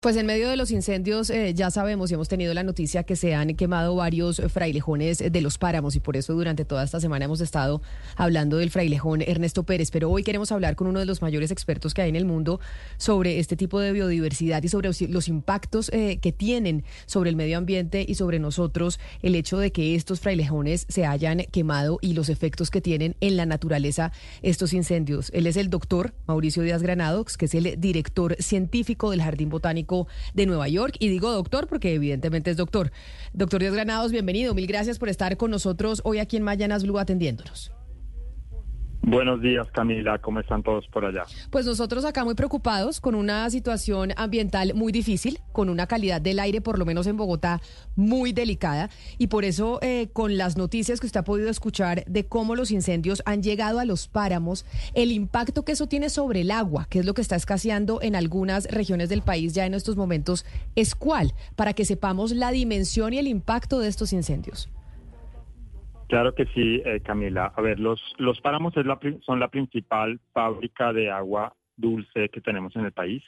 Pues en medio de los incendios eh, ya sabemos y hemos tenido la noticia que se han quemado varios frailejones de los páramos y por eso durante toda esta semana hemos estado hablando del frailejón Ernesto Pérez. Pero hoy queremos hablar con uno de los mayores expertos que hay en el mundo sobre este tipo de biodiversidad y sobre los impactos eh, que tienen sobre el medio ambiente y sobre nosotros el hecho de que estos frailejones se hayan quemado y los efectos que tienen en la naturaleza estos incendios. Él es el doctor Mauricio Díaz Granados, que es el director científico del Jardín Botánico de Nueva York. Y digo doctor porque evidentemente es doctor. Doctor Dios Granados, bienvenido. Mil gracias por estar con nosotros hoy aquí en Mayanas Blue atendiéndonos. Buenos días, Camila. ¿Cómo están todos por allá? Pues nosotros acá muy preocupados con una situación ambiental muy difícil, con una calidad del aire, por lo menos en Bogotá, muy delicada. Y por eso, eh, con las noticias que usted ha podido escuchar de cómo los incendios han llegado a los páramos, el impacto que eso tiene sobre el agua, que es lo que está escaseando en algunas regiones del país ya en estos momentos, es cuál, para que sepamos la dimensión y el impacto de estos incendios. Claro que sí, eh, Camila. A ver, los, los páramos es la, son la principal fábrica de agua dulce que tenemos en el país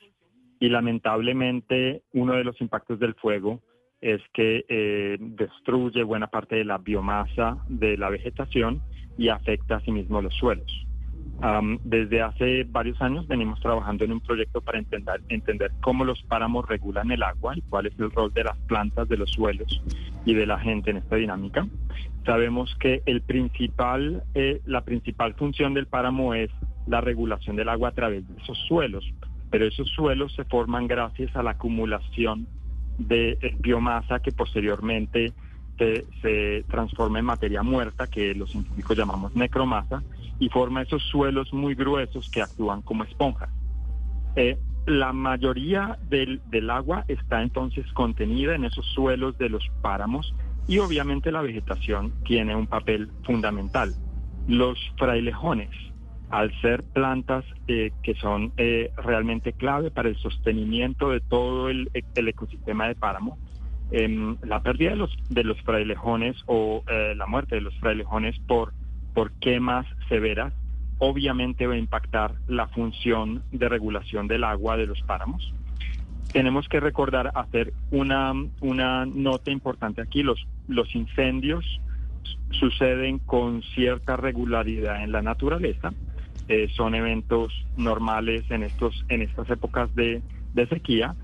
y lamentablemente uno de los impactos del fuego es que eh, destruye buena parte de la biomasa de la vegetación y afecta asimismo los suelos desde hace varios años venimos trabajando en un proyecto para entender, entender cómo los páramos regulan el agua y cuál es el rol de las plantas, de los suelos y de la gente en esta dinámica. Sabemos que el principal, eh, la principal función del páramo es la regulación del agua a través de esos suelos, pero esos suelos se forman gracias a la acumulación de biomasa que posteriormente se, se transforma en materia muerta, que los científicos llamamos necromasa, y forma esos suelos muy gruesos que actúan como esponjas. Eh, la mayoría del, del, agua está entonces contenida en esos suelos de los páramos y obviamente la vegetación tiene un papel fundamental. Los frailejones, al ser plantas eh, que son eh, realmente clave para el sostenimiento de todo el, el ecosistema de páramo, em, la pérdida de los, de los frailejones o la muerte de los frailejones por por quemas severas, obviamente va a impactar la función de regulación del agua de los páramos. Tenemos que recordar hacer una, una nota importante aquí, los, los incendios suceden con cierta regularidad en la naturaleza, eh, son eventos normales en, estos, en estas épocas de sequía,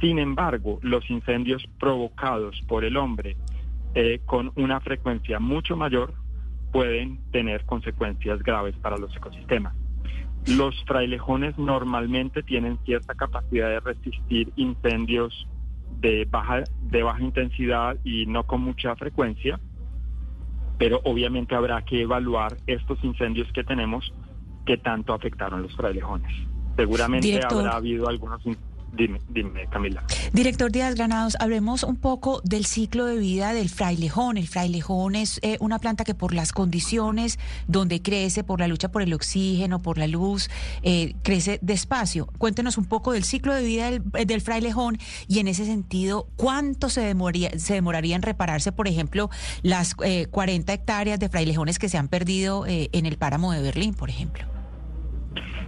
sin embargo, los incendios provocados por el hombre eh, con una frecuencia mucho mayor pueden tener consecuencias graves para los ecosistemas. Los frailejones normalmente tienen cierta capacidad de resistir incendios de baja, de baja intensidad y no con mucha frecuencia, pero obviamente habrá que evaluar estos incendios que tenemos que tanto afectaron los frailejones. Seguramente habrá habido algunos Dime, dime, Camila. Director Díaz Granados, hablemos un poco del ciclo de vida del frailejón. El frailejón es eh, una planta que por las condiciones donde crece, por la lucha por el oxígeno, por la luz, eh, crece despacio. Cuéntenos un poco del ciclo de vida del, del, frailejón y en ese sentido, ¿cuánto se, demoría, se demoraría en repararse, por ejemplo, las 40 eh, hectáreas de frailejones que se han perdido en el páramo de Berlín, por ejemplo?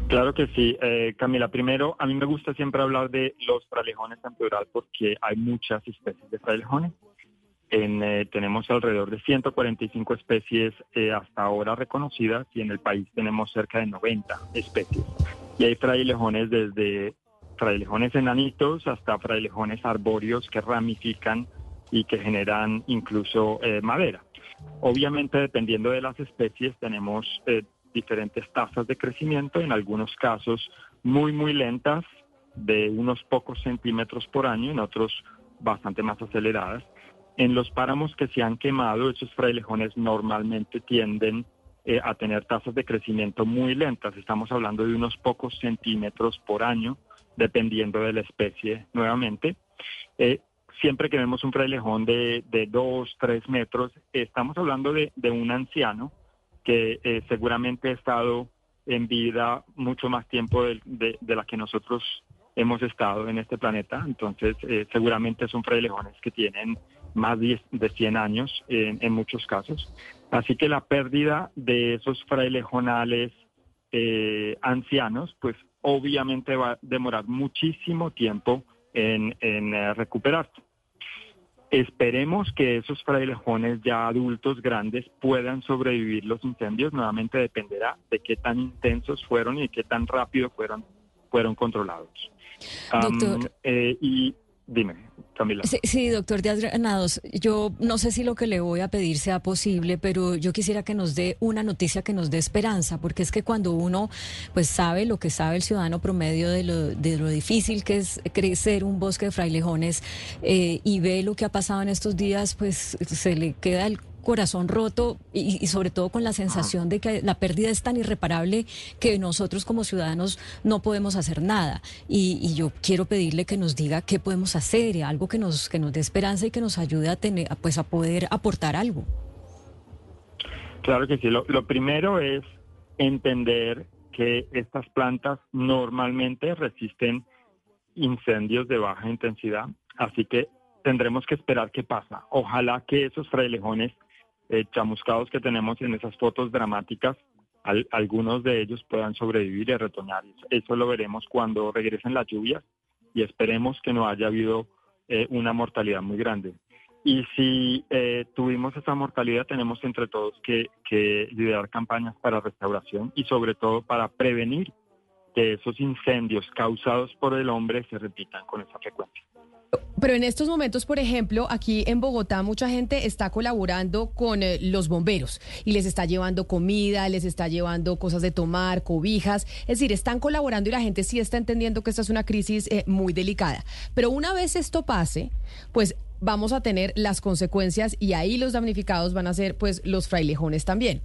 Claro que sí, eh, Camila. Primero, a mí me gusta siempre hablar de los frailejones en plural porque hay muchas especies de frailejones. En, eh, tenemos alrededor de 145 especies eh, hasta ahora reconocidas y en el país tenemos cerca de 90 especies. Y hay frailejones desde frailejones enanitos hasta frailejones arbóreos que ramifican y que generan incluso madera. Obviamente, dependiendo de las especies, tenemos diferentes tasas de crecimiento, en algunos casos muy, muy lentas, de unos pocos centímetros por año, en otros bastante más aceleradas. En los páramos que se han quemado, esos frailejones normalmente tienden eh, a tener tasas de crecimiento muy lentas. Estamos hablando de unos pocos centímetros por año, dependiendo de la especie nuevamente. Eh, siempre que vemos un frailejón de, de dos, tres metros, estamos hablando de, de un anciano que eh, seguramente ha estado en vida mucho más tiempo de, la que nosotros hemos estado en este planeta. Entonces, eh, seguramente son frailejones que tienen más de 100 años en, muchos casos. Así que la pérdida de esos frailejonales eh, ancianos, pues obviamente va a demorar muchísimo tiempo en, en recuperarse. Esperemos que esos frailejones ya adultos grandes puedan sobrevivir los incendios. Nuevamente dependerá de qué tan intensos fueron y qué tan rápido fueron, fueron controlados. Eh, y Dime, Camila. Sí, doctor Díaz Granados, yo no sé si lo que le voy a pedir sea posible, pero yo quisiera que nos dé una noticia que nos dé esperanza, porque es que cuando uno pues sabe lo que sabe el ciudadano promedio de lo, de lo difícil que es crecer un bosque de frailejones eh, y ve lo que ha pasado en estos días, pues se le queda el corazón roto y, sobre todo con la sensación de que la pérdida es tan irreparable que nosotros como ciudadanos no podemos hacer nada. Y, yo quiero pedirle que nos diga qué podemos hacer, algo que nos, que nos dé esperanza y que nos ayude a, tener, pues, a poder aportar algo. Claro que sí. Lo, lo primero es entender que estas plantas normalmente resisten incendios de baja intensidad, así que tendremos que esperar qué pasa. Ojalá que esos frailejones eh, chamuscados que tenemos en esas fotos dramáticas, algunos de ellos puedan sobrevivir y retoñar. Eso lo veremos cuando regresen las lluvias y esperemos que no haya habido eh, una mortalidad muy grande. Y si eh, tuvimos esa mortalidad, tenemos entre todos que, que liderar campañas para restauración y sobre todo para prevenir que esos incendios causados por el hombre se repitan con esa frecuencia. Pero en estos momentos, por ejemplo, aquí en Bogotá mucha gente está colaborando con eh, los bomberos y les está llevando comida, les está llevando cosas de tomar, cobijas, es decir, están colaborando y la gente sí está entendiendo que esta es una crisis eh, muy delicada. Pero una vez esto pase, pues vamos a tener las consecuencias y ahí los damnificados van a ser pues los frailejones también.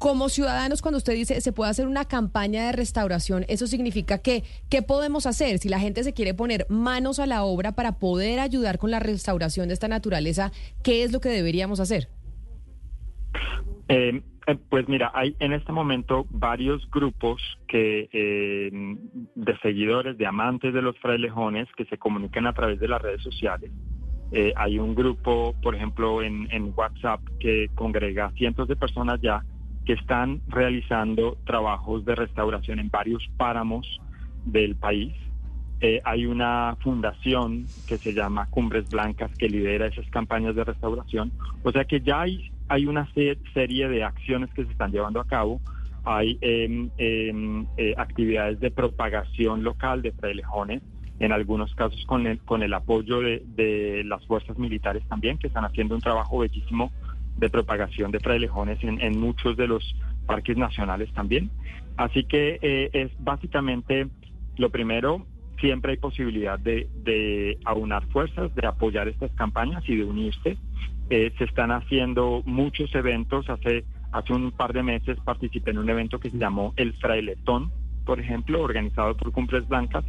Como ciudadanos, cuando usted dice se puede hacer una campaña de restauración, eso significa que, ¿qué podemos hacer? Si la gente se quiere poner manos a la obra para poder ayudar con la restauración de esta naturaleza, ¿qué es lo que deberíamos hacer? Eh, eh, pues mira, hay en este momento varios grupos que eh, de seguidores, de amantes de los frailejones que se comunican a través de las redes sociales. hay un grupo, por ejemplo, en, en WhatsApp que congrega cientos de personas ya que están realizando trabajos de restauración en varios páramos del país. Eh, hay una fundación que se llama Cumbres Blancas que lidera esas campañas de restauración. O sea que ya hay, hay una serie de acciones que se están llevando a cabo. Hay em, eh, actividades de propagación local de frailejones, en algunos casos con el, con el apoyo de, de las fuerzas militares también, que están haciendo un trabajo bellísimo de propagación de frailejones en, muchos de los parques nacionales también. Así que eh, es básicamente lo primero, siempre hay posibilidad de, aunar fuerzas, de apoyar estas campañas y de unirse. Eh, se están haciendo muchos eventos. Hace, hace un par de meses participé en un evento que se llamó El Frailetón, por ejemplo, organizado por Cumbres Blancas.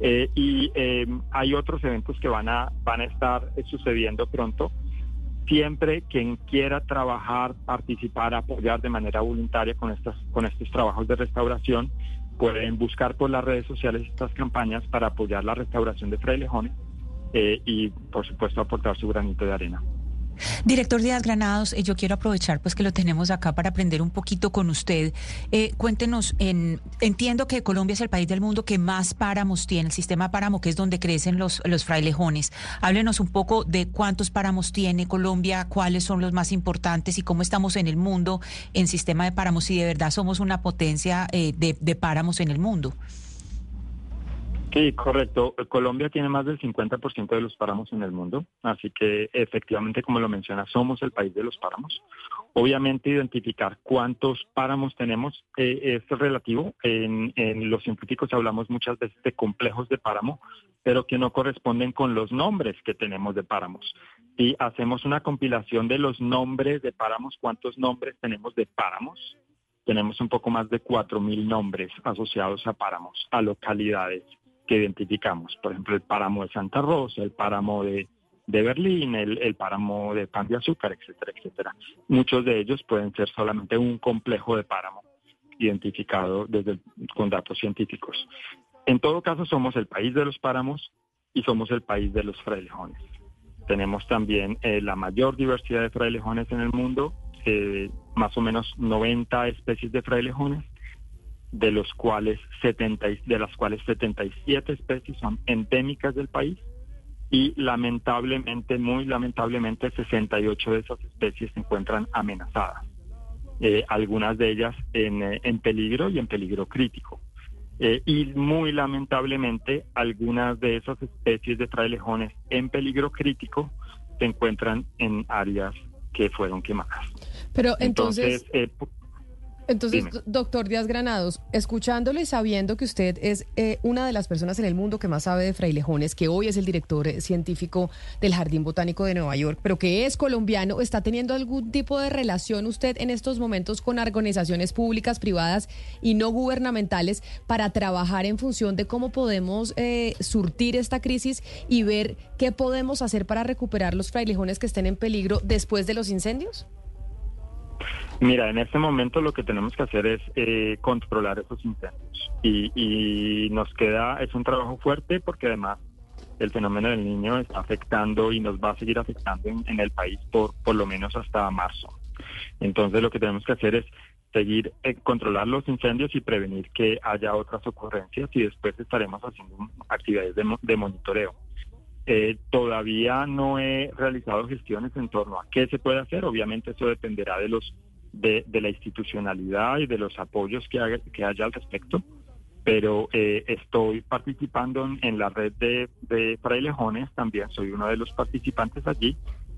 Eh, y hay otros eventos que van a, van a estar sucediendo pronto siempre quien quiera trabajar, participar, apoyar de manera voluntaria con, estas, con estos trabajos de restauración, pueden buscar por las redes sociales estas campañas para apoyar la restauración de frailejones eh, y, por supuesto, aportar su granito de arena. Director Díaz Granados, eh, yo quiero aprovechar pues que lo tenemos acá para aprender un poquito con usted. Eh, cuéntenos, en, entiendo que Colombia es el país del mundo que más páramos tiene, el sistema páramo que es donde crecen los, los frailejones. Háblenos un poco de cuántos páramos tiene Colombia, cuáles son los más importantes y cómo estamos en el mundo en sistema de páramos, si de verdad somos una potencia eh, de, de páramos en el mundo. Sí, correcto. Colombia tiene más del 50% de los páramos en el mundo, así que efectivamente, como lo menciona, somos el país de los páramos. Obviamente, identificar cuántos páramos tenemos eh, es relativo. En, los científicos hablamos muchas veces de complejos de páramo, pero que no corresponden con los nombres que tenemos de páramos. Y hacemos una compilación de los nombres de páramos, cuántos nombres tenemos de páramos. Tenemos un poco más de 4.000 nombres asociados a páramos, a localidades que identificamos. Por ejemplo, el páramo de Santa Rosa, el páramo de, Berlín, el, páramo de Pan de Azúcar, etcétera, etcétera. Muchos de ellos pueden ser solamente un complejo de páramo identificado desde, con datos científicos. En todo caso, somos el país de los páramos y somos el país de los frailejones. Tenemos también eh, la mayor diversidad de frailejones en el mundo, eh, más o menos 90 especies de frailejones, de los cuales 70, de las cuales 77 especies son endémicas del país y lamentablemente, muy lamentablemente, 68 de esas especies se encuentran amenazadas. Eh, algunas de ellas en, eh, en, peligro y en peligro crítico. Eh, y muy lamentablemente, algunas de esas especies de frailejones en peligro crítico se encuentran en áreas que fueron quemadas. Pero entonces, entonces, doctor Díaz Granados, escuchándole y sabiendo que usted es eh, una de las personas en el mundo que más sabe de frailejones, que hoy es el director eh, científico del Jardín Botánico de Nueva York, pero que es colombiano, ¿está teniendo algún tipo de relación usted en estos momentos con organizaciones públicas, privadas y no gubernamentales para trabajar en función de cómo podemos eh, surtir esta crisis y ver qué podemos hacer para recuperar los frailejones que estén en peligro después de los incendios? Mira, en este momento lo que tenemos que hacer es eh, controlar esos incendios y, nos queda, es un trabajo fuerte porque además el fenómeno del niño está afectando y nos va a seguir afectando en, el país por, por lo menos hasta marzo. Entonces lo que tenemos que hacer es seguir eh, controlar los incendios y prevenir que haya otras ocurrencias y después estaremos haciendo actividades de, monitoreo. Eh, todavía no he realizado gestiones en torno a qué se puede hacer. Obviamente eso dependerá de los de, la institucionalidad y de los apoyos que, que haya al respecto, pero eh, estoy participando en, la red de, de, frailejones, también soy uno de los participantes allí.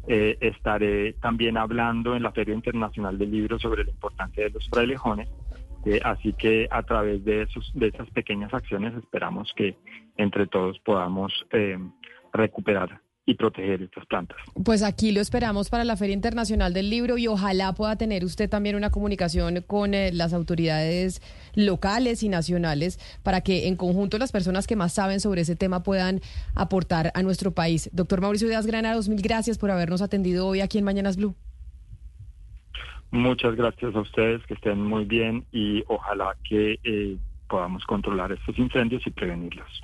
Eh, estaré también hablando en la Feria Internacional del Libro sobre la importancia de los frailejones. Eh, así que a través de, esos, de esas pequeñas acciones esperamos que entre todos podamos recuperar y proteger estas plantas. Pues aquí lo esperamos para la Feria Internacional del Libro y ojalá pueda tener usted también una comunicación con eh, las autoridades locales y nacionales para que en conjunto las personas que más saben sobre ese tema puedan aportar a nuestro país. Doctor Mauricio Díaz Granados, mil gracias por habernos atendido hoy aquí en Mañanas Blue. Muchas gracias a ustedes, que estén muy bien y ojalá que eh, podamos controlar estos incendios y prevenirlos.